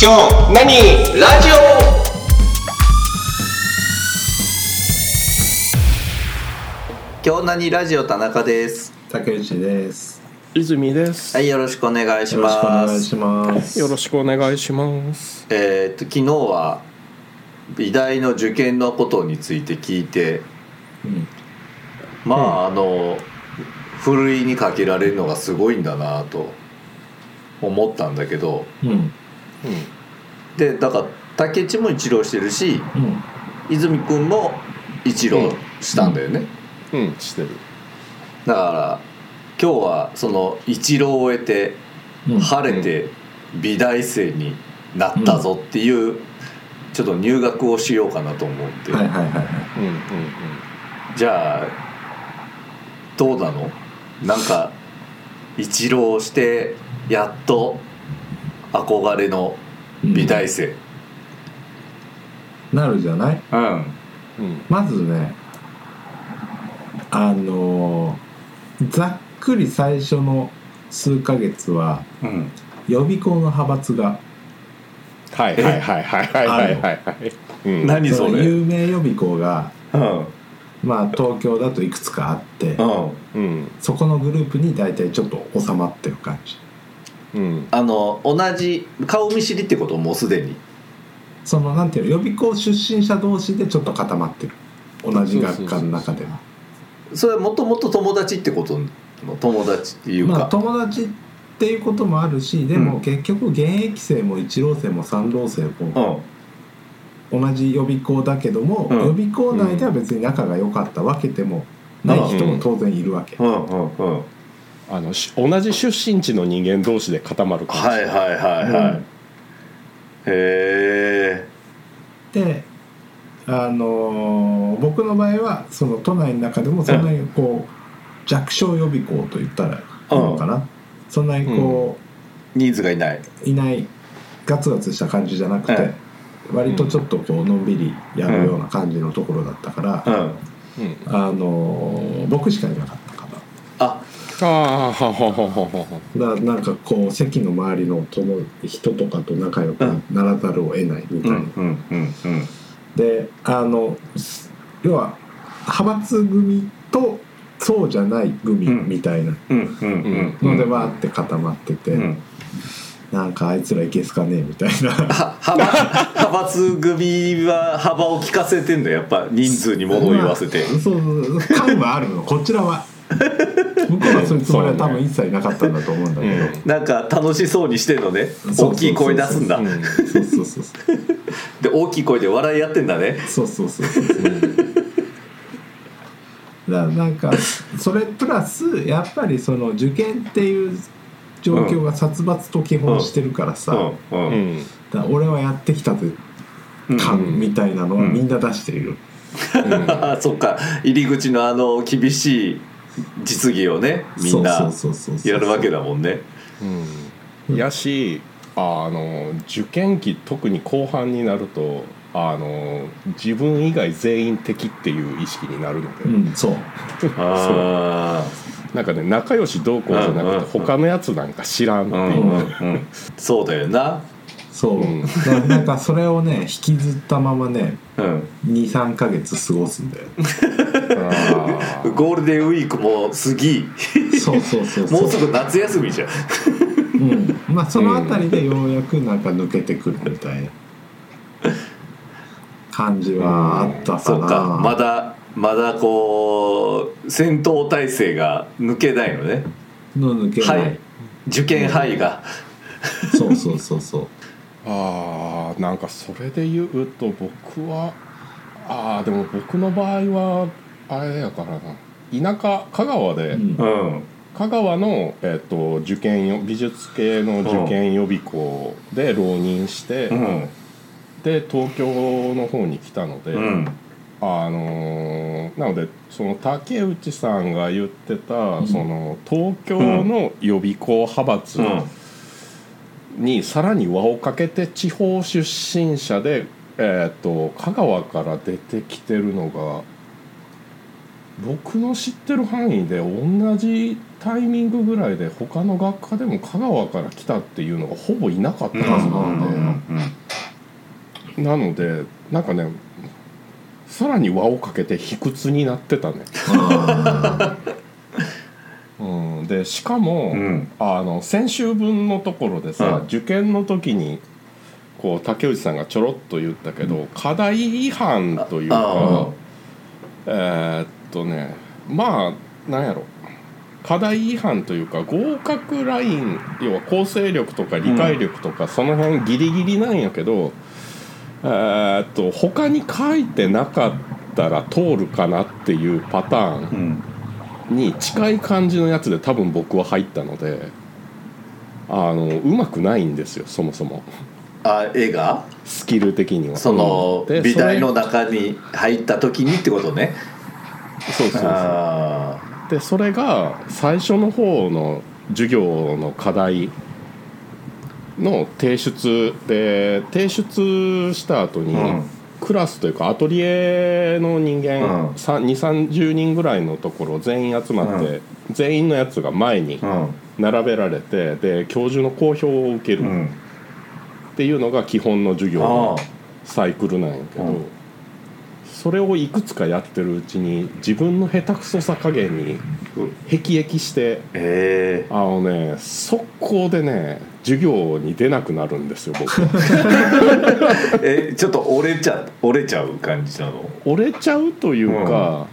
今日何ラジオ？今日何ラジオ田中です。竹内です。泉です、はいよろしくお願いしよろしくおます願いします。よろしくお願いします。えーっと昨日は美大の受験のことについて聞いてうん。まあ、あのふるいにかけられるのがすごいんだなと思ったんだけどうんでだから竹内も一浪してるしうん。泉君も一浪したんだよね、うん、うん、してる。だから今日はその一浪を終えてうん。晴れて美大生になったぞっていうちょっと入学をしようかなと思って、はいはいはいはい。うんうん。じゃあどうなの？なんか一浪してやっと憧れの美大生。なるじゃない？うん。まずね、あのーざっくり最初の数ヶ月はうん。予備校の派閥がはいはいはいはいはいはいはい。はいうん。何それ？の有名予備校がうん。まあ東京だといくつかあってうん。うん。そこのグループに大体ちょっと収まってる感じうん。あの同じ顔見知りってこともうすでに。そのなんていうの予備校出身者同士でちょっと固まってる。同じ学科の中では。それはもともと友達ってことの友達っていうか、まあ友達っていうこともあるしでうん。も結局現役生も一浪生も三浪生もうん。同じ予備校だけども、うん。予備校内では別に仲が良かったわけでもない人も当然いるわけ、うん。うん。うんあのし同じ出身地の人間同士で固まる感じ。はいはいはいはい、うん。へえであのー僕の場合はその都内の中でもそんなにこう弱小予備校と言ったらいいのかな、そんなにこ人数がいないういない。ガツガツした感じじゃなくて、うん。割とちょっとこうのんびりやるような感じのところだったから、うん。うん。あのー僕しかいなかったあああはははははだなんかこう席の周りの友人とかと仲良くならざるを得ないみたいな、うんうんうんうん。であの要は派閥組とそうじゃない組うん。みたいな。のでわーって固まってて、うん。なんかあいつらいけすかねえみたいな。は派閥派閥組は幅を利かせてんだよ。やっぱ人数に物を言わせて、まあそうそうそう。感はあるの。こちらは向こうはそういうつもりは多分一切なかったんだと思うんだけど、なんか楽しそうにしてんのね。大きい声出すんだ。うんそうそうそう。そうで大きい声で笑いやってんだね。そうそうそうそう。だなんかそれプラスやっぱりその受験っていう状況が殺伐と基本してるからさ、うんううんんだ俺はやってきたぜ感うんみたいなのはみんな出している、あそっか。入り口のあの厳しい実技をねみんなそうそうそうそうやるわけだもんね。うん。やしあの受験期特に後半になるとあの自分以外全員敵っていう意識になるので、うんそう。あなんかね仲良しどうこうじゃなくて他のやつなんか知らんってあう。んいう、うんうん。そうだよなそう、なんかそれをね引きずったままねうん。23か月過ごすんだよ。ゴールデンウィークも過ぎ。そうそうそうそう。もうすぐ夏休みじゃん。うん、まあそのあたりでようやくなんか抜けてくるみたいな。感じはあったかな、そうか。まだまだこう戦闘態勢が抜けないのね。の抜けな、はい。い受験範囲が。そうそうそうそうあーなんかそれで言うと僕はあーでも僕の場合はあれやからな。田舎香川で、うん。うん香川の、えっと受験よ美術系の受験予備校で浪人して、うん。で東京の方に来たので、うん。あのーなのでその竹内さんが言ってた、ん。その東京の予備校派閥うんにさらに輪をかけて地方出身者で、えー、と香川から出てきてるのが僕の知ってる範囲で同じタイミングぐらいで他の学科でも香川から来たっていうのがほぼいなかったはずなんで、なのでなんかねさらに輪をかけて卑屈になってたね、うん、でしかも、うん。あの先週分のところでさ、うん。受験の時にこう竹内さんがちょろっと言ったけど、課題違反というかえーっとねまあなんやろ。課題違反というか合格ライン要は構成力とか理解力とか、その辺ギリギリなんやけどえーっと他に書いてなかったら通るかなっていうパターン。うんに近い感じのやつで多分僕は入ったのであのうまくないんですよそもそも。あ絵がスキル的には。そので美大の中に入った時にってことね。そうそうそう。あでそれが最初の方の授業の課題の提出で提出した後に、うんクラスというかアトリエの人間、うん。2 3 0人ぐらいのところ全員集まって、全員のやつが前に並べられてで教授の講評を受けるうん。っていうのが基本の授業のあ。サイクルなんやけど、うんそれをいくつかやってるうちに自分の下手くそさ加減に辟易してええ。あのね速攻でね授業に出なくなるんですよ僕。えちょっと折れちゃ折れちゃう感じなの？折れちゃうというか、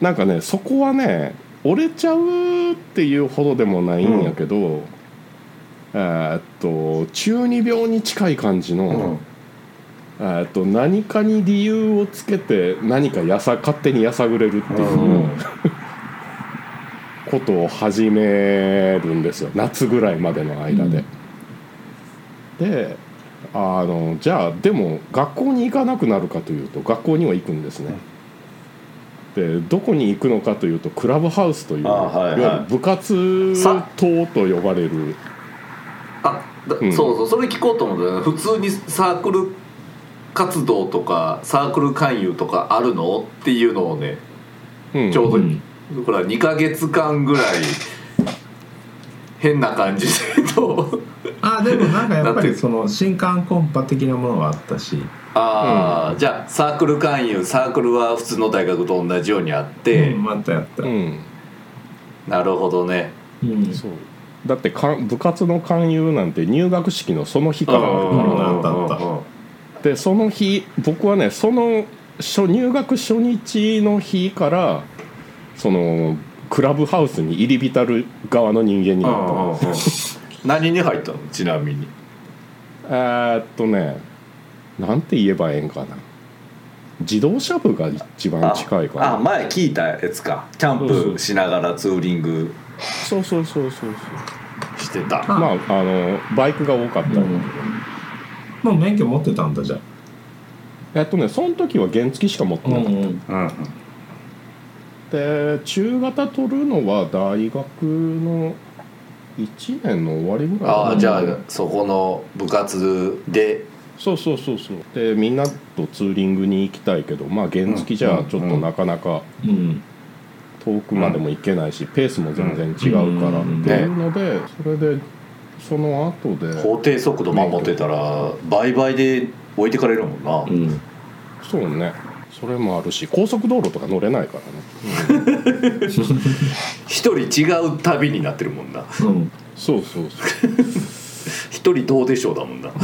なんかねそこはね折れちゃうっていうほどでもないんやけど、えーっと中二病に近い感じの、えーっと何かに理由をつけて何かやさ勝手にやさぐれるっていう、うん。ことを始めるんですよ。夏ぐらいまでの間で。であのじゃあでも学校に行かなくなるかというと学校には行くんですね。でどこに行くのかというとクラブハウスという、あはいはい。いわゆる部活と呼ばれる。あだうん。そうそうそれ聞こうと思ったよ普通にサークル活動とかサークル勧誘とかあるの？っていうのをねうん。ちょうど、うん。ほら2ヶ月間ぐらい変な感じでとあでもなんかやっぱだっ てりその新刊コンパ的なものはあったし、ああ、じゃあサークル勧誘サークルは普通の大学と同じようにあって、うん、またやった、うん。なるほどね。うん。そう。だってかん部活の勧誘なんて入学式のその日からあるから。あったあったでその日僕はねその初入学初日の日からそのクラブハウスに入り浸る側の人間になったの何に入ったの？ちなみに。えーっとねなんて言えばええんかな。自動車部が一番近いかな。あ前聞いたやつか。キャンプしながらツーリング。そうそうそうそうそう。してた。あまああのバイクが多かった。んだけど、うんもう免許持ってたんだじゃえっとねその時は原付しか持ってあ、なかった、ん、うん。で中型取るのは大学の1年の終わりぐらいああじゃあそこの部活で。そうそうそうそう。でみんなとツーリングに行きたいけどまあ原付じゃちょっとなかなかうん。遠くまでも行けないし、ペースも全然違うからうん。っていうのでそれでその後で。法定速度守ってたら倍々で置いてかれるもんな、うん。そうね。それもあるし高速道路とか乗れないからね。一人違う旅になってるもんな。うん。そうそうそ一人どうでしょうだもんな。う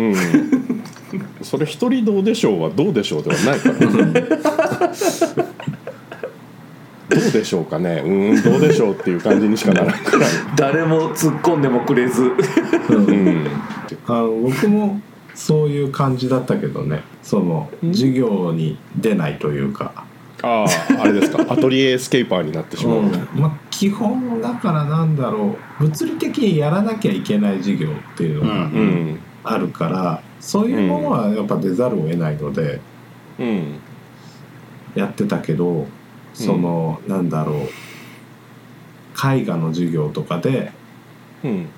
うん。それ一人どうでしょうはどうでしょうではないからねどうでしょうかね。うんどうでしょうっていう感じにしかならんくらい。誰も突っ込んでもくれず。うん。あの僕もそういう感じだったけどね。その授業に出ないというか、あああれですか。アトリエエスケーパーになってしまう、うん。まあ、基本だからなんだろう。物理的にやらなきゃいけない授業っていうのがうんあるから、そういうものはやっぱ出ざるを得ないので。うん。やってたけどその、なんだろう。絵画の授業とかでうん。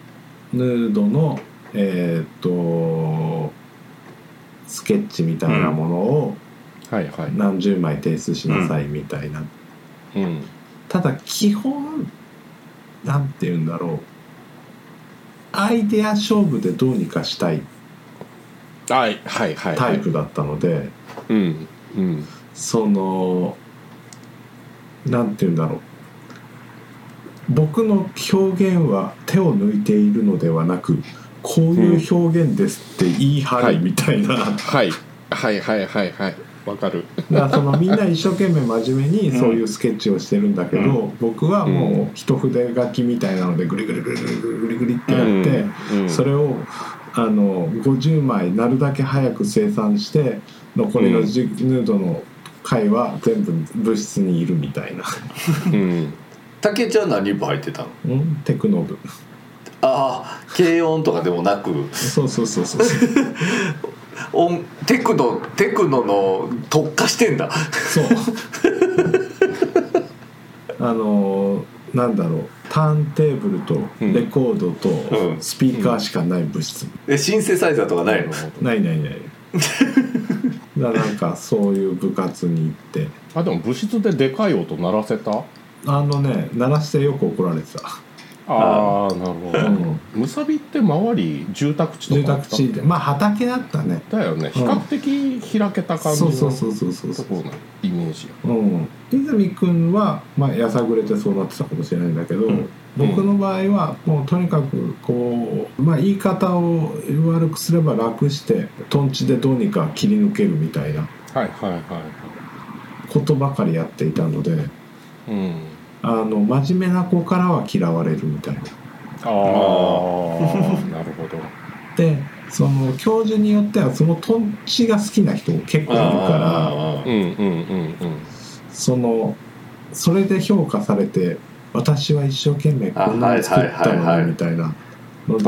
ヌードのえーっとスケッチみたいなものをはいはい。何十枚提出しなさいみたいな。うん。ただ基本なんて言うんだろう。アイデア勝負でどうにかしたい。はいはいはい。タイプだったので、うんうん。そのなんて言うんだろう。僕の表現は手を抜いているのではなくこういう表現ですって言い張るみたいな、はい。はいはいはいはい。わかる。だからそのみんな一生懸命真面目にそういうスケッチをしてるんだけど、う僕はもう一筆書きみたいなのでグリグリグリグリグリグリってやって、うん。それをあの50枚なるだけ早く生産して残りのジヌードの回は全部物質にいるみたいな、うん。竹ちゃん何部入ってたの？うん、テクノ部。ああ軽音とかでもなく。そうそうそうそう。音テクノテクノの特化してんだ。そう。あのなんだろう。ターンテーブルとレコードとうん。スピーカーしかない物質、えシンセサイザーとかないの？ないないないだなんかそういう部活に行って。あでも部室ででかい音鳴らせた？あのね鳴らしてよく怒られてた、ああなるほど。うん、むさびって周り住宅地とか住宅地で。まあ畑だったね。だよね。比較的開けた感じのそうそうそうそうそうそう。ところのイメージやうん。泉君はまあやさぐれてそうなってたかもしれないんだけど、うん僕の場合はもうとにかくこうまあ言い方を悪くすれば楽してトンチでどうにか切り抜けるみたいなはいはいはいはい。ことばかりやっていたのでうん。あの真面目な子からは嫌われるみたいな。ああ なるほど。でその教授によってはそのトンチが好きな人結構いるからあうんうんうんうん。そのそれで評価されて私は一生懸命こんなの作ったのにみたいなので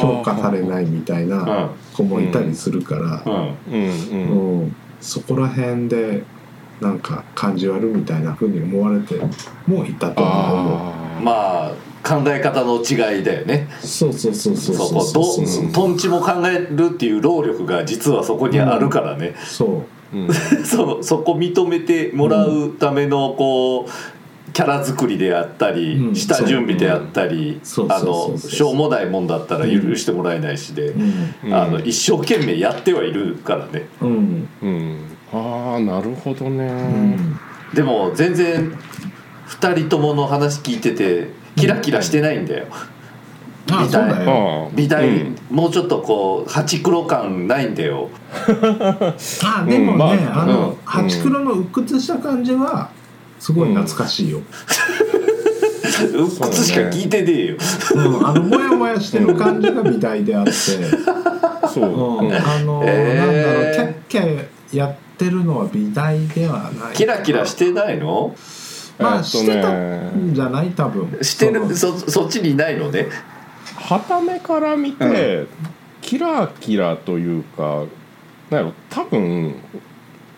評価されないみたいな子もいたりするからうん。うんうんうん。うんそこら辺でなんか感じ悪みたいな風に思われてもいたと思ああまあ考え方の違いだよね。うそうそうそうそうそうそう。そうとトンチも考えるっていう労力が実はそこにあるからね、そううん。そう。そこ認めてもらうためのこうキャラ作りであったり、うん下準備であったり、そうあのしょうもないもんだったら許してもらえないしで、あの一生懸命やってはいるからね。うん。うん。ああなるほどね。うん。でも全然2人ともの話聞いててキラキラしてないんだよ、あ美大。美大、うん。もうちょっとこう八黒感ないんだよ。あでもね、うん。まああの、うん。ハチクロの鬱屈した感じはすごい懐かしいよ、うっくつしか聞いてねえよ、うんあのモヤモヤしてる感じが美大であって、そう。うんうん。あの、えー。なんだろうキャッキャやってるのは美大ではない。キラキラしてないの？まあ、えっとしてたねんじゃない多分。してるそそそっちにいないのね。はためから見て、キラキラというかなんやろ多分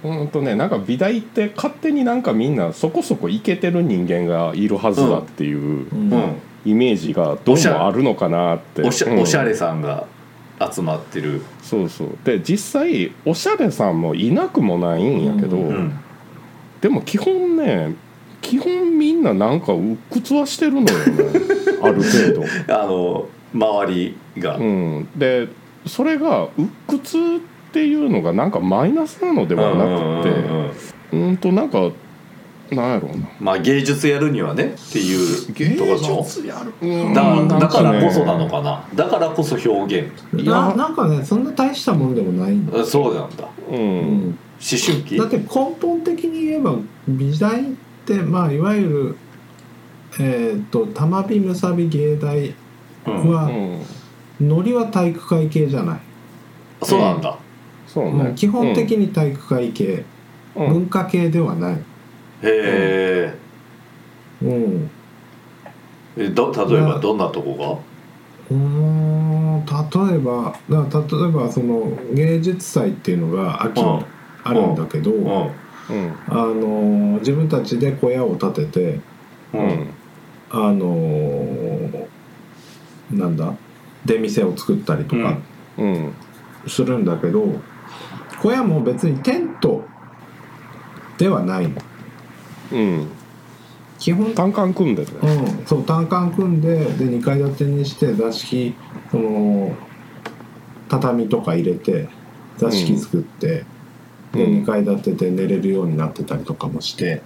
うんとねなんか美大って勝手になんかみんなそこそこイケてる人間がいるはずだっていううん。うん。イメージがどうもあるのかなって。おしゃ,、うん。おしゃれさんが集まってる、そうそう。で実際おしゃれさんもいなくもないんやけど、うん。でも基本ね基本みんななんか鬱屈はしてるのよね。ある程度。あの周りが、うん、でそれが鬱屈っていうのがなんかマイナスなのではなくてうんとなんかなんやろうな。まあ芸術やるにはねっていうところでしょやるうん。だなんだからねこそなのかな。だからこそ表現。いやななんかねそんな大したもんでもないんだ、あそうなんだ。ううん春期。だって根本的に言えば美大ってまあいわゆるえっ、と玉美むさび芸大うん。は、うん。ノリは体育会系じゃない、そうなんだそうね。うん。基本的に体育会系、うん。うん。文化系ではない、へえ。うん、えど例えばどんなとこうーん例えばだから例えばその芸術祭っていうのが秋にあるんだけど、がうん。あの自分たちで小屋を建ててうん。うんうんあのなんだ？出店を作ったりとかうん。するんだけど、小屋も別にテントではないの。うん。基本。単管組んでるね。うん、そう単管組んでで2階建てにして座敷その畳とか入れて座敷作って、でうん。2階建てで寝れるようになってたりとかもして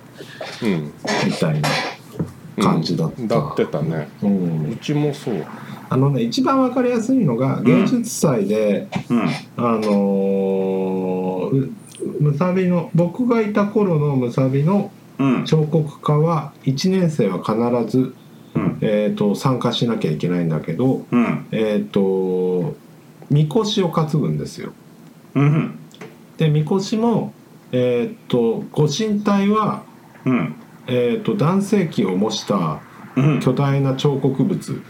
うん。みたいな感じだった、うん。だってたね。うん。うちもそうあのね一番わかりやすいのが芸術祭で、うん。あのーうむさびの僕がいた頃のむさびのうん。彫刻家は1年生は必ず、うん。えー、と参加しなきゃいけないんだけど、うん。えっ、とみこしを担ぐんですよ。うん。でみこしも、えっとご神体は、うん。えっと男性器を模した巨大な彫刻物、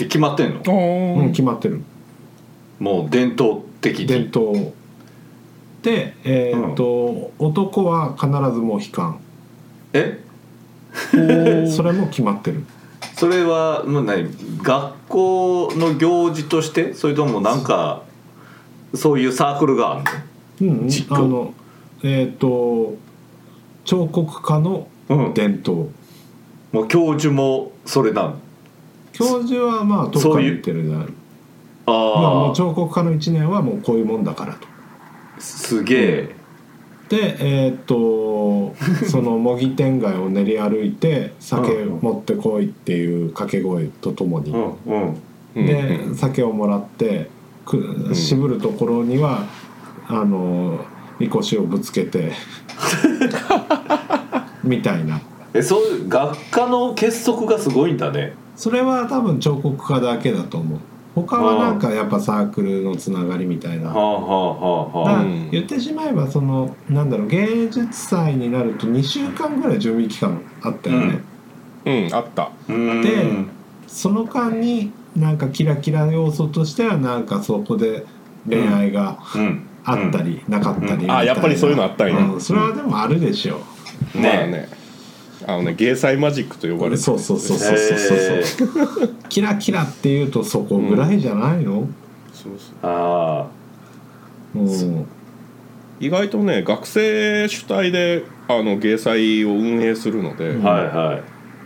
て決まってんの？うん、あ決まってる。もう伝統的伝に統。で、えっと男は必ずモヒカンえ？それも決まってる。それはもう何学校の行事として？それともなんかそういうサークルがあるうんあのえっ、と彫刻家のの、うん、伝統。もう教授もそれなの教授はまあどっかに言ってるじゃないまあもあう彫刻家の1年はもうこういうもんだからと。あすげえ。でえーっと その模擬天街を練り歩いて酒うん持ってこいっていう掛け声とともに、うんうん。うんで酒をもらってく渋るところにはあのみこしをぶつけて みたいな。えそういう学科の結束がすごいんだねそれは多分彫刻家だけだと思う。他はなんかやっぱサークルのつながりみたいな。言ってしまえばそのなんだろう芸術祭になると2週間ぐらい準備期間あったよね、うん。あった。うんでその間になんかキラキラ要素としてはなんかそこで恋愛がうん。あったりなかったりみたいな、あやっぱりそういうのあったんやうん。それはでもあるでしょう。んまあねあのね芸祭マジックと呼ばれてるそうそうそうそうそうそう。へ キラキラっていうとそこぐらいじゃないの、そうそう。あうん。意外とね学生主体であの芸祭を運営するので、あはいはい。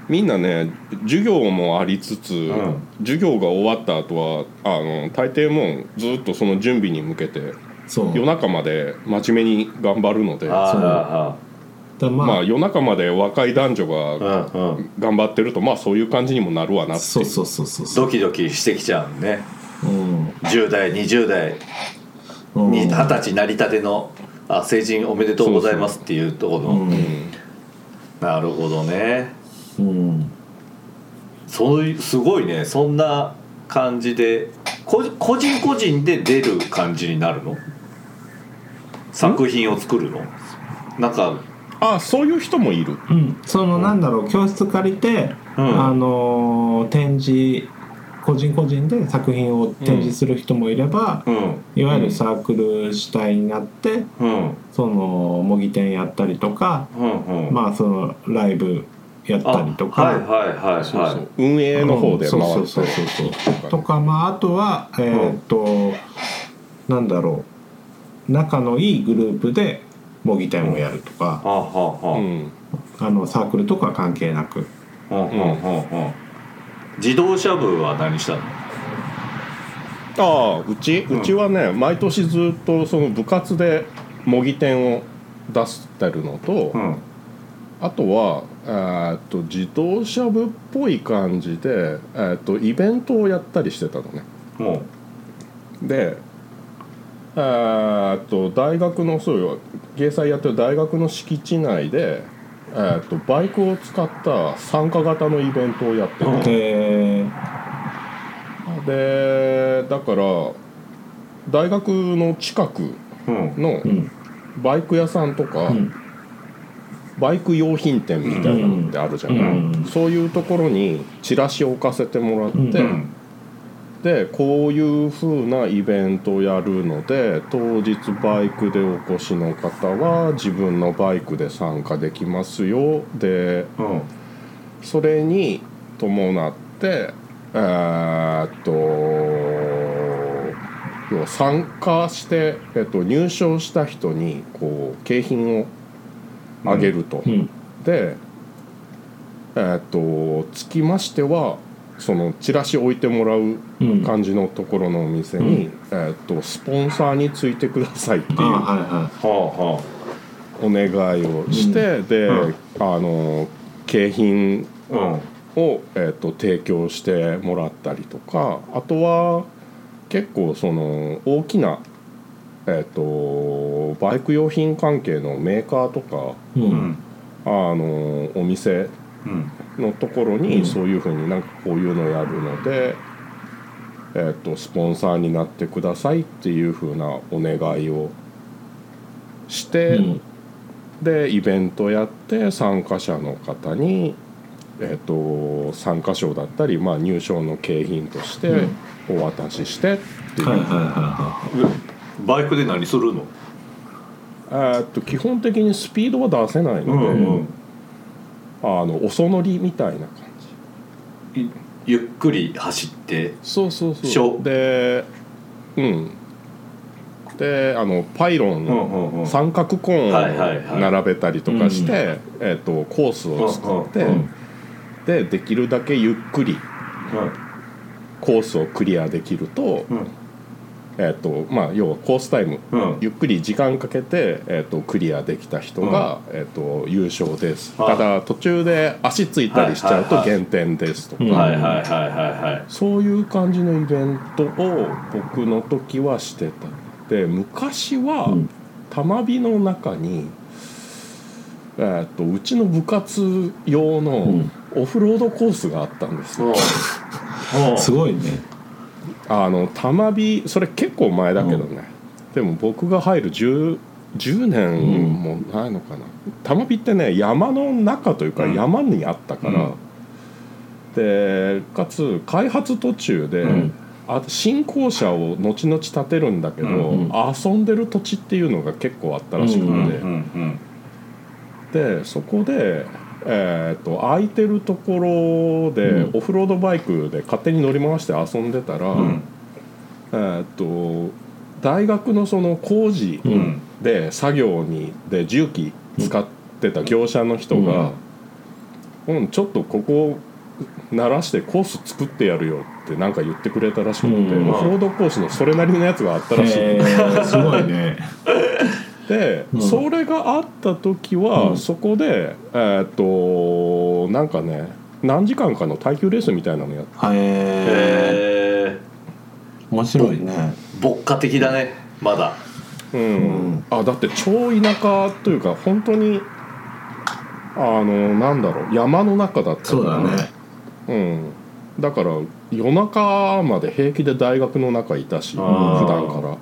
みんなね授業もありつつ、ん。授業が終わった後はあの大抵もうずっとその準備に向けてそう。夜中まで真面目に頑張るので。あそう。あだまあ、まあ夜中まで若い男女あがあうんうん。頑張ってるとまあそういう感じにもなるわなっていそううそうそうそうそう。ドキドキしてきちゃうね。うん。10代20代うん。に二十歳なりたてのあ成人おめでとうございますっていうところの、うん。なるほどね。うん。そういうすごいね。そんな感じでこ個人個人で出る感じになるの？作品を作るの？なんかあそういう人もいる。うん、そのなんだろう教室借りて、うん。あのー展示個人個人で作品を展示する人もいれば、うん。いわゆるサークル主体になってうん。その模擬店やったりとか、うんうん。まあそのライブやったりとか。はいはいはいそうはい。そう運営の方で回うんってそうそうそうそう。とかまああとはえーっと、なんだろう。仲のいいグループで模擬店をやるとか、うん。あのサークルとか関係なく。うんうんうんうん。自動車部は何したの？ああうちうちはね、毎年ずっとその部活で模擬店を出してるのと、うん。あとはえーっと自動車部っぽい感じで、えーっとイベントをやったりしてたのね。もでえーっと大学のそうよ。芸祭やってる大学の敷地内で、えーっとバイクを使った参加型のイベントをやってて、うんえでだから大学の近くのうん。バイク屋さんとか、うん。バイク用品店みたいなのってあるじゃない、うん。そういうところにチラシを置かせてもらって、うんでこういう風なイベントをやるので当日バイクでお越しの方は自分のバイクで参加できますよ。でうん。それに伴ってえーっと要は参加して、えっと、入賞した人にこう景品をあげると。うん。でえーっとつきましてはそのチラシ置いてもらううん感じのところのお店に、えーっとスポンサーについてくださいっていうあはいははお願いをして、で、うん。あの景品を、えー、と提供してもらったりとかあとは結構その大きな、えー、とバイク用品関係のメーカーとかい、ううん。んあのお店うんのところにそういうふうになん。かこういうのやるので、えー、とスポンサーになってくださいっていうふうなお願いをして、でイベントやって参加者の方に、えー、と参加賞だったり、まあ、入賞の景品としてお渡ししてっていう、バイクで何するのえっと基本的にスピードは出せないので、うん。うん。あのおそ乗りみたいな感じ。いゆっくり走ってそうそうそう。でうん。であのパイロンうんうんうん。三角コーンを並べたりとかして、えーっとコースを作って、でできるだけゆっくりコースをクリアできると,、うんえーとまあ、要はコースタイム、うん。ゆっくり時間かけて、えー、とクリアできた人が、えー、と優勝です。あただ途中で足ついたりしちゃうと減点ですとか、うん。はいはいはいはいはい。そういう感じのイベントを僕の時はしてた。で昔は、うん。玉火の中に、えー、とうちの部活用のん。オフロードコースがあったんですよ、う。んいすごいねあの玉火それ結構前だけどね、でも僕が入る 10, 10年もないのかな、玉火ってね山の中というかうん。山にあったから、うん。でかつ開発途中で、うん。あ新校舎を後々建てるんだけど、うん遊んでる土地っていうのが結構あったらしくて、でそこで、えー、と空いてるところで、うん。オフロードバイクで勝手に乗り回して遊んでたら、うん。えーっと大学のその工事うんで作業にで重機使ってた業者の人が「うん、ちょっとここ鳴らしてコース作ってやるよ」ってなんか言ってくれたらしくて、うん。オフロードコースのそれなりのやつがあったらしい、すごいねで、うん。それがあった時は、うん。そこでえーっとなんかね何時間かの耐久レースみたいなのやってへえへえ面白いね。牧歌的だねまだ。うん。うん。あだって超田舎というか本当にあのなんだろう山の中だった。からそうだね。うん。だから夜中まで平気で大学の中いたし普段から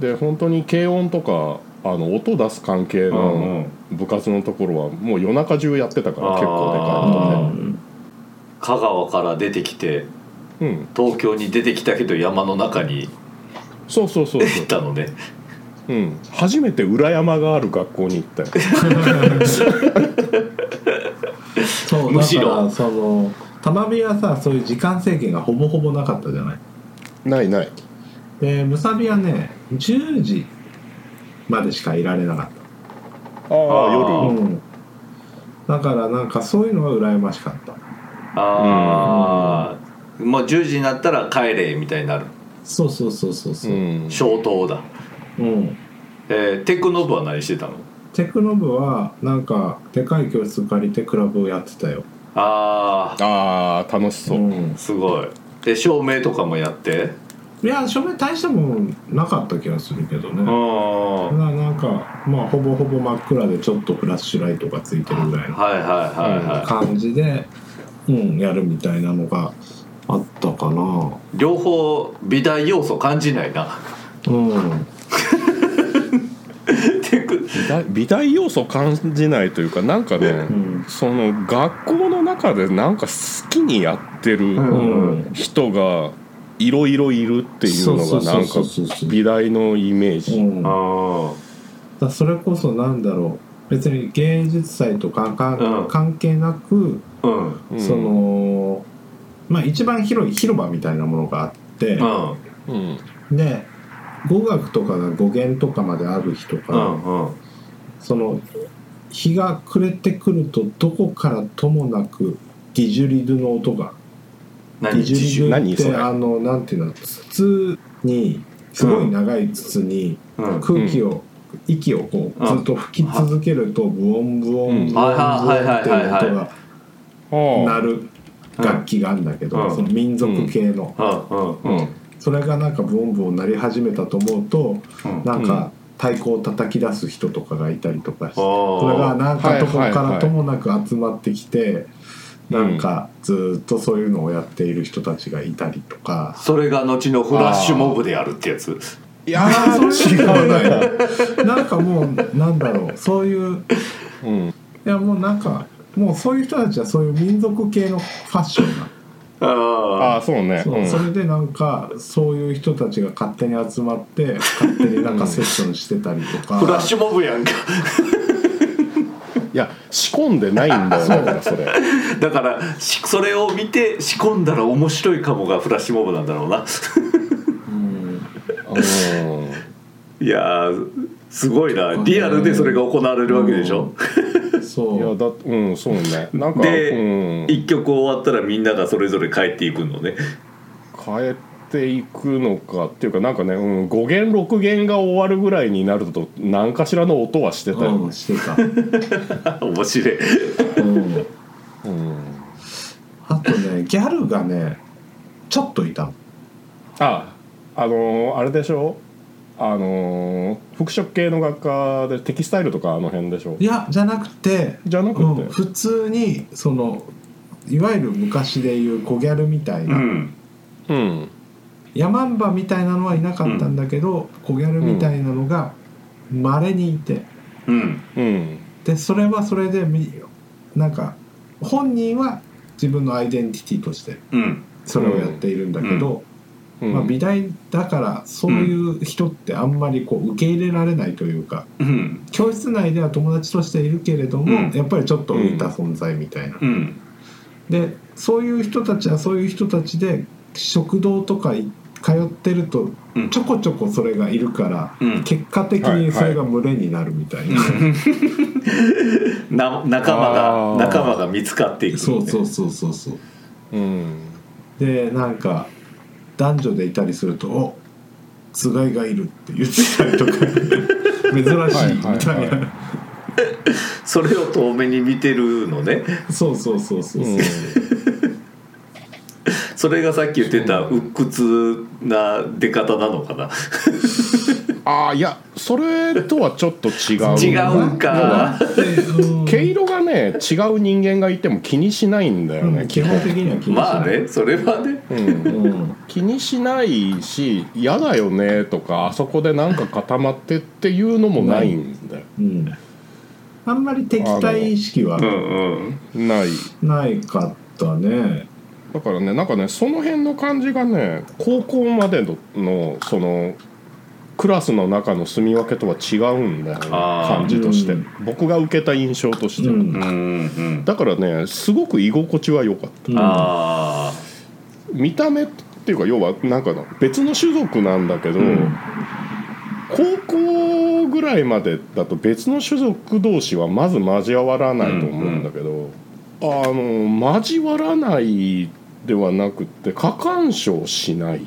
で本当に軽音とかあの音出す関係の部活のところはもう夜中中やってたから結構でかい音香川から出てきてでうん。東京に出てきたけど山の中にそうそうそう行そったのね。う、うん、初めて裏山がある学校に行ったよ。そうむしろ。その玉火はさそういう時間制限がほぼほぼなかったじゃない？ないないでむさびはね10時までしかいられなかっあああ夜。うん、だからなんかそういうのは羨ましかった。ああ、もう10時になったら帰れみたいになる。そうそうそうそうそう。う、ん。消灯だ。うん。えーテクノブは何してたの？テクノ部はなんかでかい教室借りてクラブをやってたよ、あああ楽しそう、ん。あ、すごい。で照明とかもやっていや照明大したもんなかった気がするけどね、うんはななんかまあほぼほぼ真っ暗でちょっとフラッシュライトがついてるぐらいのいはいはいはい、感じで、うん、やるみたいなのがあったかな。両方美大要素感じないな。うん。美大美大要素感じないというかなんかね、ん。その学校の中でなんか好きにやってるうん。人がいろいろいるっていうのがなんか美大のイメーうジ、ん、だかあらそれこそなんだろう。別に芸術祭とかか、うん。関係なく、あうん。うんそのまあ一番広い広場みたいなものがあって、うん。うん。で語学とかが語源とかまである日とうか、んうん。その日が暮れてくるとどこからともなくディジュリドゥの音が何？ジュリドゥっ何そあのなんていうの？筒にすごい長い筒にうん。空気を、息をこうずっと吹き続けるとブオンブオンブオンブオンっていう音が鳴る楽器があるんだけど、うん。その民族系の、うん。うん。うん。それがなんかブオンブオン鳴り始めたと思うと、うん。なんか太鼓を叩き出す人とかがいたりとかして、それがなんかどこからともなく集まってきて、なんかずっとそういうのをやっている人たちがいたりとか。それが後のフラッシュモブであるってやつ。いやあーーそうないなんかもうなんだろうそういううん。いやもうなんかもうそういう人たちはそういう民族系のファッションなあああそうね。そう、うん。それでなんかそういう人たちが勝手に集まって勝手になんかセッションしてたりとか、あフラッシュモブやんかいや仕込んでないんだよだからそれ。だからしそれを見て仕込んだら面白いかもがフラッシュモブなんだろうな。うん。ういやーすごいな。リアルでそれが行われるわけでしょ、そう。んいやだうんそうね。なんかで、うん、一曲終わったらみんながそれぞれ帰っていくのね。変えていくのかっていうかなんかね、うん、5弦6弦が終わるぐらいになると何かしらの音はしてたよね。うん、してた、面白い。うん、うん。あとねギャルがねちょっといたの。ああのーあれでしょ？あのー服飾系の学科でテキスタイルとかあの辺でしょ？いやじゃなくてじゃなくて、うん、普通にそのいわゆる昔でいう小ギャルみたいな、うん。うんヤマンバみたいなのはいなかったんだけど、小ギャルみたいなのがまれにいて。うん。うんでそれはそれでみなんか本人は自分のアイデンティティとしてうん。それをやっているんだけど、うん。まあ、美大だからそういう人ってあんまりこう受け入れられないというかうん。教室内では友達としているけれども、うん。やっぱりちょっと浮いた存在みたいな。うん。でそういう人たちはそういう人たちで食堂とかい通ってるとうん。ちょこちょこそれがいるから、うん。結果的にそれが群れになるみたいな、な仲間が仲間が見つかっていくそうそうそうそうそう。うん。でなんか男女でいたりすると「おつがいがいる」って言ってたりとか 珍しいみたいな、はいはいはいそれを遠目に見てるのね。そうそうそうそうそう、うんそれがさっき言ってた鬱屈な出方なのかな？ああいやそれとはちょっと違う違うんか。毛色がね違う人間がいても気にしないんだよね、うん基本。的には気にしない、まあねそれはね。うん。うん。気にしないし嫌だよねとかあそこでなんか固まってっていうのもないんだよ。うん、あんまり敵対意識はうんうん。ない。ないかったねだからねなんかねその辺の感じがね高校までののそのクラスの中の住み分けとは違うんだよ感じとして、うん。僕が受けた印象としては、うん。うんうんだからねすごく居心地は良かった。うん。あ見た目っていうか要はなんかの別の種族なんだけど、うん。高校ぐらいまでだと別の種族同士はまず交わらないと思うんだけど、あの交わらないではなくって過干渉しない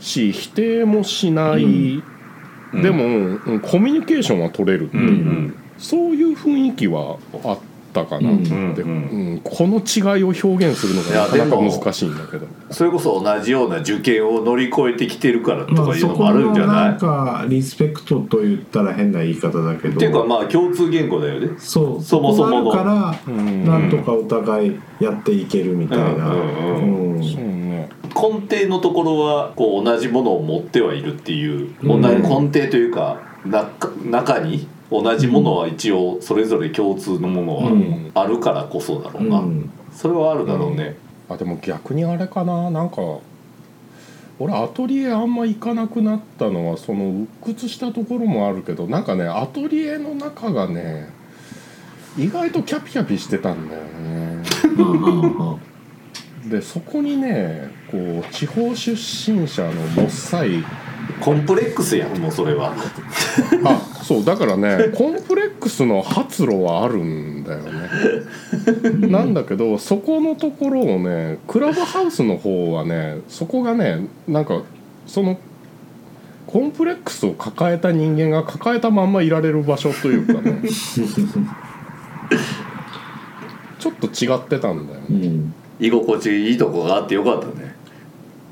し否定もしない、うん。でも、うんコミュニケーションは取れるっていう、うんうん。そういう雰囲気はあったかなって、うんうんうん。この違いを表現するのがなかなか難しいんだけど。それこそ同じような受験を乗り越えてきてるからとまあ、かいうそこのもあるんじゃのない、なんかリスペクトと言ったら変な言い方だけど。っていうかまあ共通言語だよね。そう。そもそもの。ここがあるから、うん。なんとかお互いやっていけるみたいな、うんうんうん。そうね。根底のところはこう同じものを持ってはいるっていう、うん。同じ根底というかな中に？同じものは一応それぞれ共通のものうんはあるからこそだろうな、うん。それはあるだろうね、あでも逆にあれかな。なんか俺アトリエあんま行かなくなったのはその鬱屈したところもあるけどなんかねアトリエの中がね意外とキャピキャピしてたんだよね。でそこにねこう地方出身者のもっさい。コンプレックスやんもうそれは。あそうだからね コンプレックスの発露はあるんだよね。なんだけどそこのところをねクラブハウスの方はねそこがねなんかそのコンプレックスを抱えた人間が抱えたまんまいられる場所というかね ちょっと違ってたんだよね、うん。居心地いいとこがあってよかったね。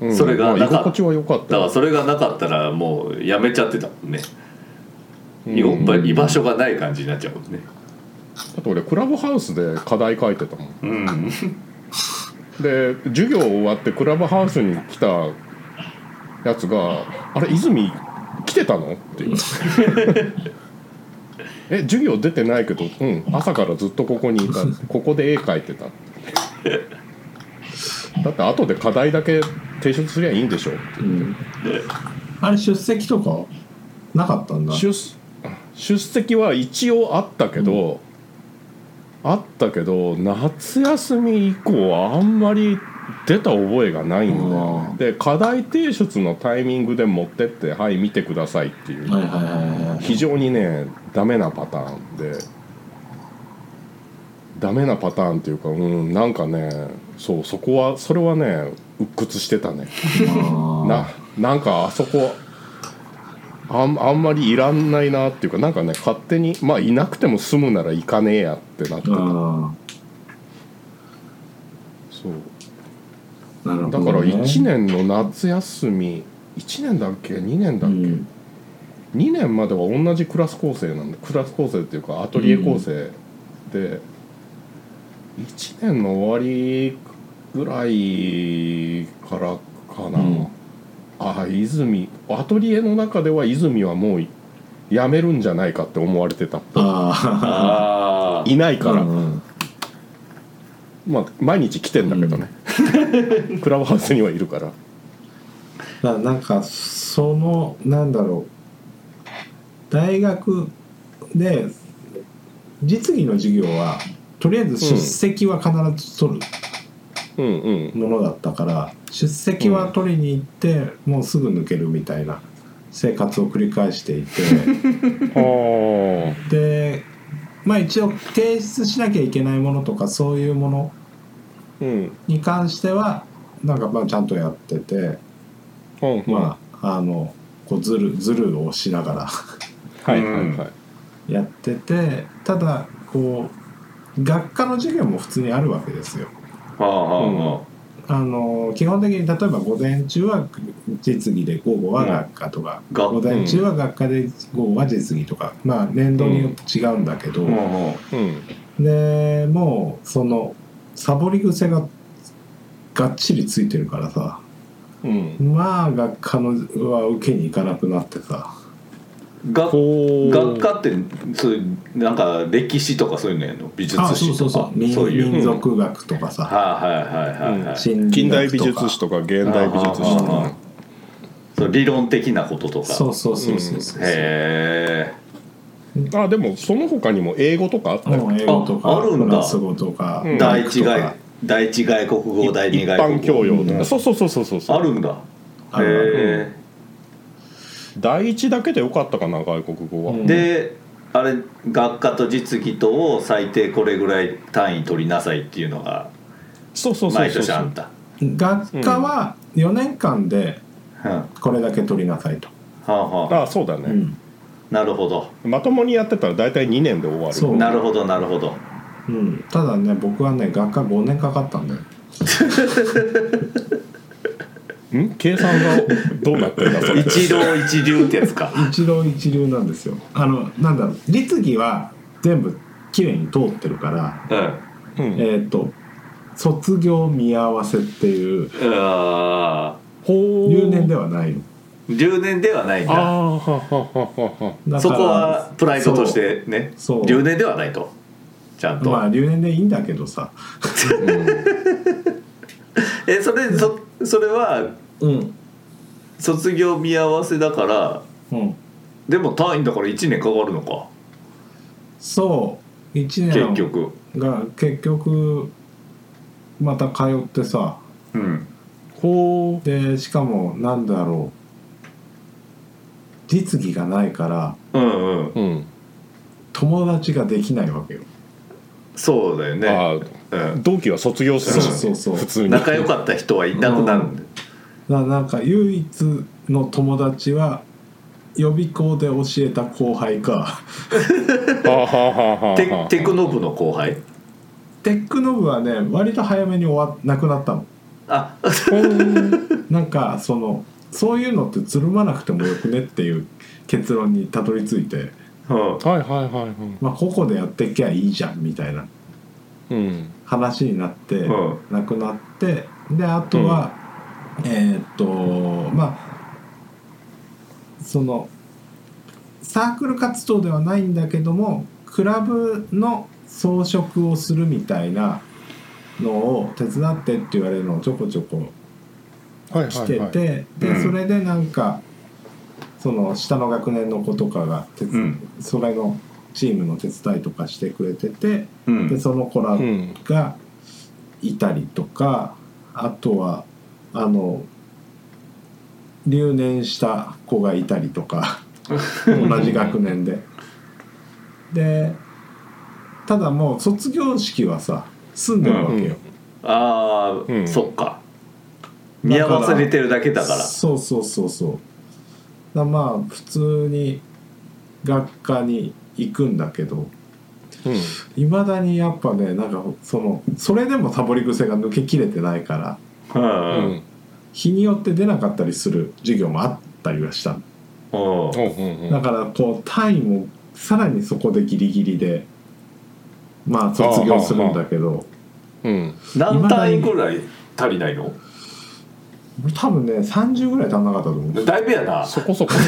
うんそれがまあなかっ居心地は良かったよ。だからそれがなかったらもうやめちゃってたもんね、うんやっぱり居場所がない感じになっちゃうもんね。だって俺クラブハウスで課題書いてたもん。うん。で授業終わってクラブハウスに来たやつが「あれ泉来てたの?」って言う。え授業出てないけどうん朝からずっとここにいた。ここで絵描いてた」だって後で課題だけ提出すりゃいいんでしょ？うん。あれ出席とかなかったんだ。出出席は一応あったけど、あったけど夏休み以降はあんまり出た覚えがないんだよ。ねあで課題提出のタイミングで持ってって「はい見てください」っていう、非常にねダメなパターンで。ダメなパターンっていうかうんなんかねそうそこはそれはね鬱屈してたね。あななんかあそこあんあんまりいらんないなっていうかなんかね勝手にまあいなくても済むなら行かねえやってなってた。そう。ーなるほだからどね1年の夏休み1年だっけ？2年だっけ、うん。2年までは同じクラス構成なんでクラス構成っていうかアトリエ構成で、1年の終わりぐらいからかな、うんああ泉。アトリエの中では泉はもうやめるんじゃないかって思われてた。ああいないから、あうんうん。まあ毎日来てんだけどね、クラブハウスにはいるから。だなんかそのなんだろう。大学で実技の授業はとりあえず出席は必ず取るうんうん。ものだったから、出席は取りに行って、もうすぐ抜けるみたいな生活を繰り返していて。でまあ一応提出しなきゃいけないものとかそういうものうん。に関してはなんかまあちゃんとやってて、うん。うんまああのこうズルズルをしながら はいはいはい。やっててただこう学科の授業も普通にあるわけですよ。あはあはあの基本的に例えば午前中は実技で午後は学科とか、うん。が午前中は学科で午後は実技とかまあ年度によって違うんだけど、でもうそのサボり癖ががっちりついてるからさうん。まあ学科のは受けに行かなくなってさがほう。学科ってそういうなんか歴史とかそういうのやの？美術あそう史とか。そうそう民そういう。民族学とか。さ、はいはいはいはい。近代美術史とか現代美術史とか。そう理論的なこととか。そうそうそうそうそう、へえあでもその他にも英語とかあったようん英語とかああるんだ。フランス語とか、うん。第一外外第一外国語第一二外国語般教養とうん。かそうそうそうそうそうそう。あるんだ。へ第一だけでよかったかな外国語は、うん。えであれ学科と実技とを最低これぐらい単位取りなさいっていうのがそうそうそう毎そう。年あんた。学科は4年間でこれだけ取りなさいと、あはあ。あそうだね、うん。なるほど。まともにやってたら大体2年で終わる。そう。なるほどなるほど。うん、ただね僕はね学科5年かかったんだよ ん？計算がどうなってんだそれ。一浪一流ってやつか。一浪一流なんですよ。あのなんだろう。律儀は全部きれいに通ってるからうん。うん。えっ、と卒業見合わせっていうあほう留年ではないの。ー留年ではないんあだ。あははははだからそこはプライドとしてねそう。留年ではないと。ちゃんと、まあ留年でいいんだけどさ。えそれそそれはうん。卒業見合わせだからうん。でも単位だから1年かかるのか。そう。1結年局。が結局また通ってさ。うん。ほう。でしかもなんだろう。実技がないからうんうん。うん。友達ができないわけよ。そうだよね。あうん。同期は卒業するしねそうそうそう。普通に。仲良かった人はいなくなるんだよだからなんか唯一の友達は予備校で教えた後輩か。テテクノブの後輩？テックノブはね割と早めに終わなくなったの。あ。なんかそのそういうのってつるまなくてもよくねっていう結論にたどり着いて。うん。はいはいはいまあ個々でやっていきゃいいじゃんみたいなうん。話になって、うん。なくなってであとは、えーっとまあそのサークル活動ではないんだけどもクラブの装飾をするみたいなのを手伝ってって言われるのをちょこちょこはい来てて、はい。はいでうん。それでなんかその下の学年の子とかがうん。それのチームの手伝いとかしてくれててうん。でその子らうん。がいたりとかあとはあの留年した子がいたりとか 同じ学年で。でただもう卒業式はさ済んでるわけよ。ああ、うん。そっか。見合わせれてるだけだから。そうそうそうそう。だまあ普通に学科に行くんだけどうん。いまだにやっぱねなんかそのそれでもサボり癖が抜けきれてないからうん日によって出なかったりする授業もあったりはした。のうん。だからこう単位もさらにそこでギリギリでまあ卒業するんだけどうん。何単位ぐらい足りないの？多分ね30ぐらい足んなかったと思う。だいぶやな。そこそこ。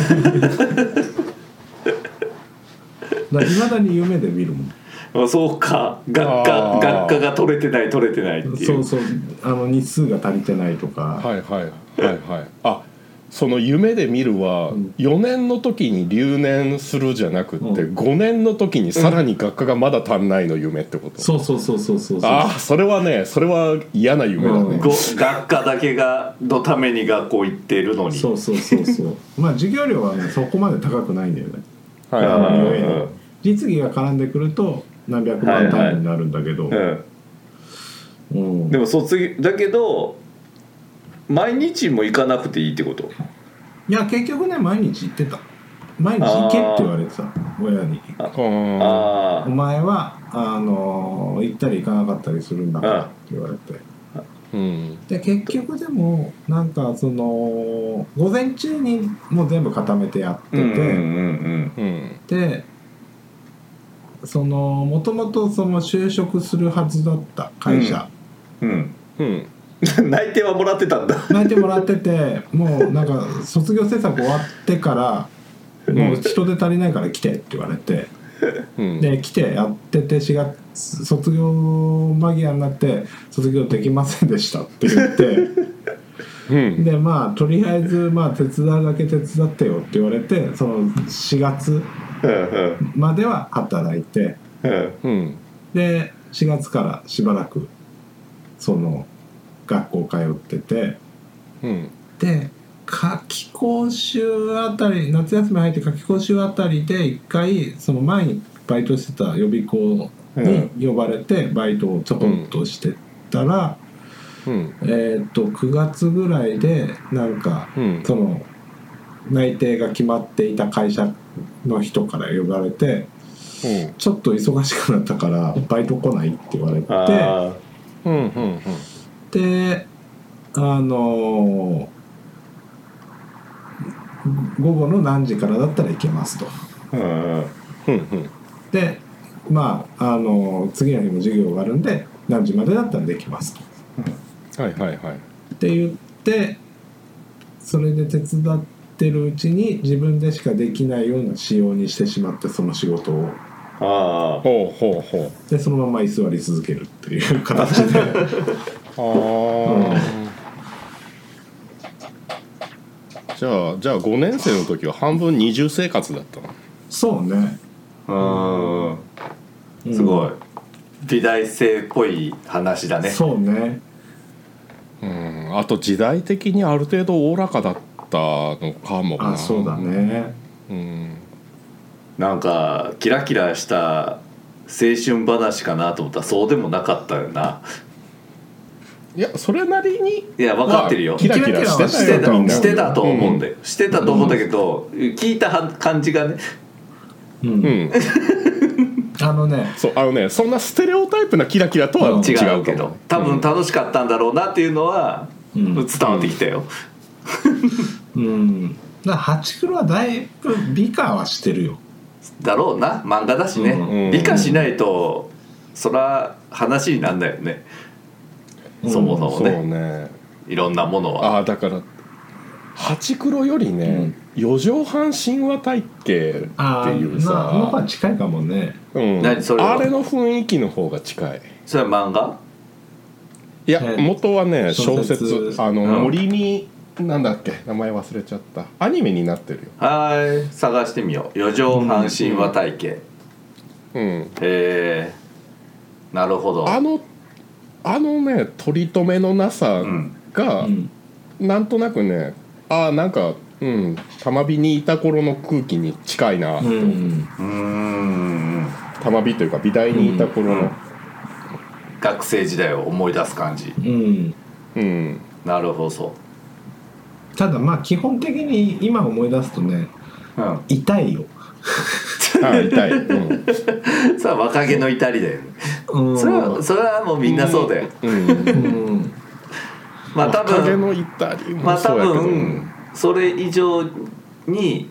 らいまだに夢で見るもん。あそうか。学科学科が取れてない取れてないっていう。そうそう。あの日数が足りてないとか、はいはいはいはい。あその夢で見るはうん。4年の時に留年するじゃなくってう5年の時にさらに学科がまだ足んないの夢ってこと？そうそうそうそうそうそう。ああそれはねそれは嫌な夢だうん。学科だけがのために学校行ってるのに。そうそうそうそう。まあ授業料はねそこまで高くないんだよね。はいあはいはい。のゆえに。実技が絡んでくると何百万単位になるんだけど、うん。うん。でも卒業だけど毎日も行かなくていいってこと？いや結局ね毎日行ってた。毎日行けって言われてた親に。お前はあの行ったり行かなかったりするんだからって言われて。うん。で結局でもなんかその午前中にもう全部固めてやってて、うんうんうん。うん。でそのもともとその就職するはずだった会社、うん。うん。うん。内定はもらってたんだ。泣いてもらっててもうなんか卒業制作終わってからもう人手足りないから来てって言われて。うん。で来てやってて4月卒業間際になって卒業できませんでしたって言って。うん。でまあとりあえずまあ手伝うだけ手伝ってよって言われてその4月うんまでは働いてで4月からしばらくその学校通っててで夏期講習あたり夏休み入って夏期講習あたりで一回その前にバイトしてた予備校に呼ばれてバイトをちょこっとしてたら、うんえっと9月ぐらいでなんかその内定が決まっていた会社の人から呼ばれてうん。ちょっと忙しくなったからバイト来ないって言われてあうんうんであの午後の何時からだったら行けますと。ーうん。うんうん。でまああの次の日も授業があるんで何時までだったらできますと。はいはいはい。って言ってそれで手伝ってるうちに自分でしかできないような仕様にしてしまってその仕事を。あほうほうほう。でそのまま居座り続けるっていう形で。ああ、じゃあじゃあ5年生の時は半分二重生活だったの？そうね。あうん。すごい。美大生っぽい話だね。そうね。うん。あと時代的にある程度おおらかだったのかもな。あそうだね。うん。なんかキラキラした青春話かなと思ったらそうでもなかったよな。いやそれなりにいや分かってるよ。まあキラキラしてたよしてたみんな。してたと思うんだよ、してたと思うんだけど、聞いたは感じがね。うん。うん。あのね。そうあのねそんなステレオタイプなキラキラとは違違うう。けど。多分楽しかったんだろうなっていうのはうん。伝わってきたよ、うん。だからハチクロはだいぶ美化はしてるよ。だろうな。漫画だしね、うん。理解しないとそら話になんないよね、そもそもそうね。ねいろんなものは。ああだからハチクロよりね、四畳半神話体系ってあいうあなのさが近いかもね。うん、何？それは？あれの雰囲気の方が近い。それは漫画？いや、え元はね小小説説。あの、うん。森になんだっけ？名前忘れちゃった。アニメになってるよ。はい。探してみよう。四畳半神話体系、うん。へえ。なるほど。あのあのね取り留めのなさうん。が、うん。なんとなくねああなんかうん玉火にいた頃の空気に近いなう、うん。うーん。玉火というか美大にいた頃の。学生時代を思い出す感じ。うん。うん、なるほどただまあ基本的に今思い出すとねうん。痛いよ。あ痛い、うん。それは若気の至りだよね。うん。それはそれはもうみんなそうだよ、うん、うん。まあ多分若気の至りもまあ多そうやけど、分それ以上に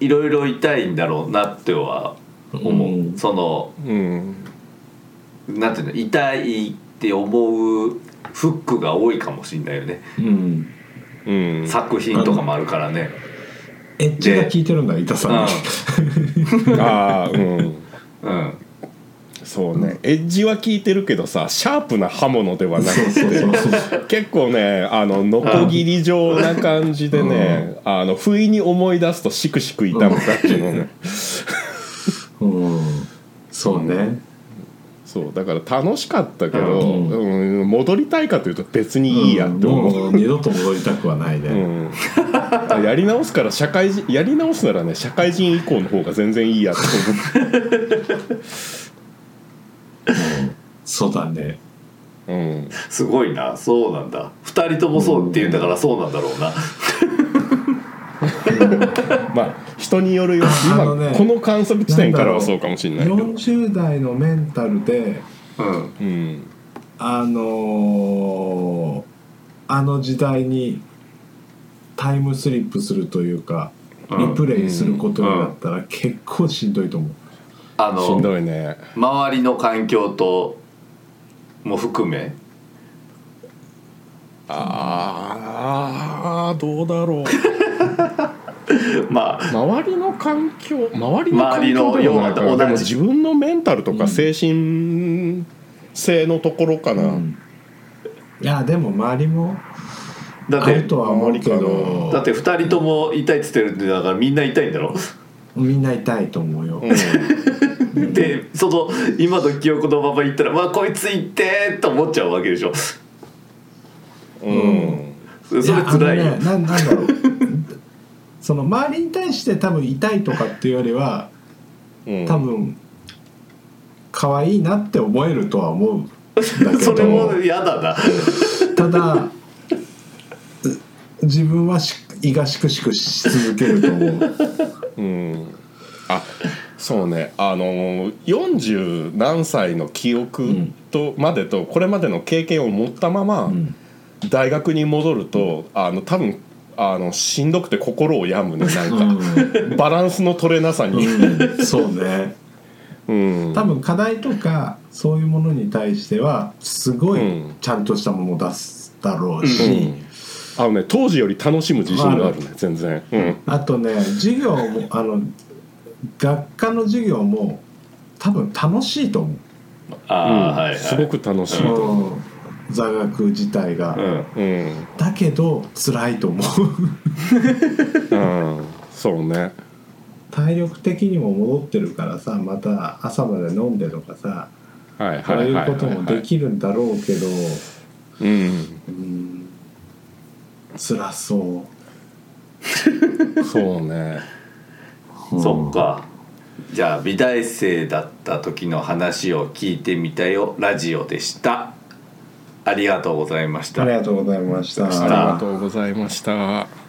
いろいろ痛いんだろうなっては思う、うん。そのうん。なんていうの痛いって思うフックが多いかもしれないよね、うんうん作品とかもあるからね。エッジが効いてるんだ痛さに。ああうん。うん。うん。そうね。エッジは効いてるけどさシャープな刃物ではなくてそうそうそう結構ねあのノコギリ状な感じでね、あの不意に思い出すとシクシク痛む感じのね、うん。そうねそうだから楽しかったけど、うん。うん戻りたいかというと別にいいやって思う、もう二度と戻りたくはないね。うん、やり直すから社会人やり直すならね社会人以降の方が全然いいやってそうだね。思う、うん、すごいな。そうなんだ。2人ともそうって言うんだからそうなんだろうな まあ人によるよあ今のねこの観測地点からはそうかもしれないけど。40代のメンタルでうん。うんあのーあの時代にタイムスリップするというかうん。リプレイすることになったら結構しんどいと思う、あしんどのいね。周りの環境とも含めああどうだろう まあ。周りの環境周りの環境でもなでも自分のメンタルとか精神性のところかな、うん。いやでも周りもだってあるとは思うけあまど。だって2人とも痛いっつってるんでだからみんな痛いんだろ？みんな痛いと思うよ、うん。でその今の記憶のまま言ったら「わこいついって!」と思っちゃうわけでしょ。うん。それ辛いよ。やあのね、ななんだろうその周りに対して多分痛いとかっていうよりはうん。多分可愛いなって思えるとは思うんだけ それもど嫌だな。ただう自分はし胃がしくしくし続けると思う。うん。あそうね。あの40何歳の記憶と、までとこれまでの経験を持ったまま、ん。大学に戻るとあの多分あのしんどくて心を病むね なんか、バランスの取れなさに、うんそうね。うん。多分課題とかそういうものに対してはすごいうん。ちゃんとしたものを出すだろううし、ん。あのね当時より楽しむ自信があるね全然、うん。あとね授業もあの学科の授業も多分楽しいと思ああ、うんはいはい。すごく楽しいとう、思う、うん座学自体が、うん。うん。だけど辛いと思う。うん、そうね。体力的にも戻ってるからさまた朝まで飲んでとかさはいそうはいはいい。うこともはいできるんだろうけどうん。うん。辛そう。そうね。そっか。じゃあ美大生だった時の話を聞いてみたよ。ラジオでしたありがとうございましたありがとうございましたありがとうございました。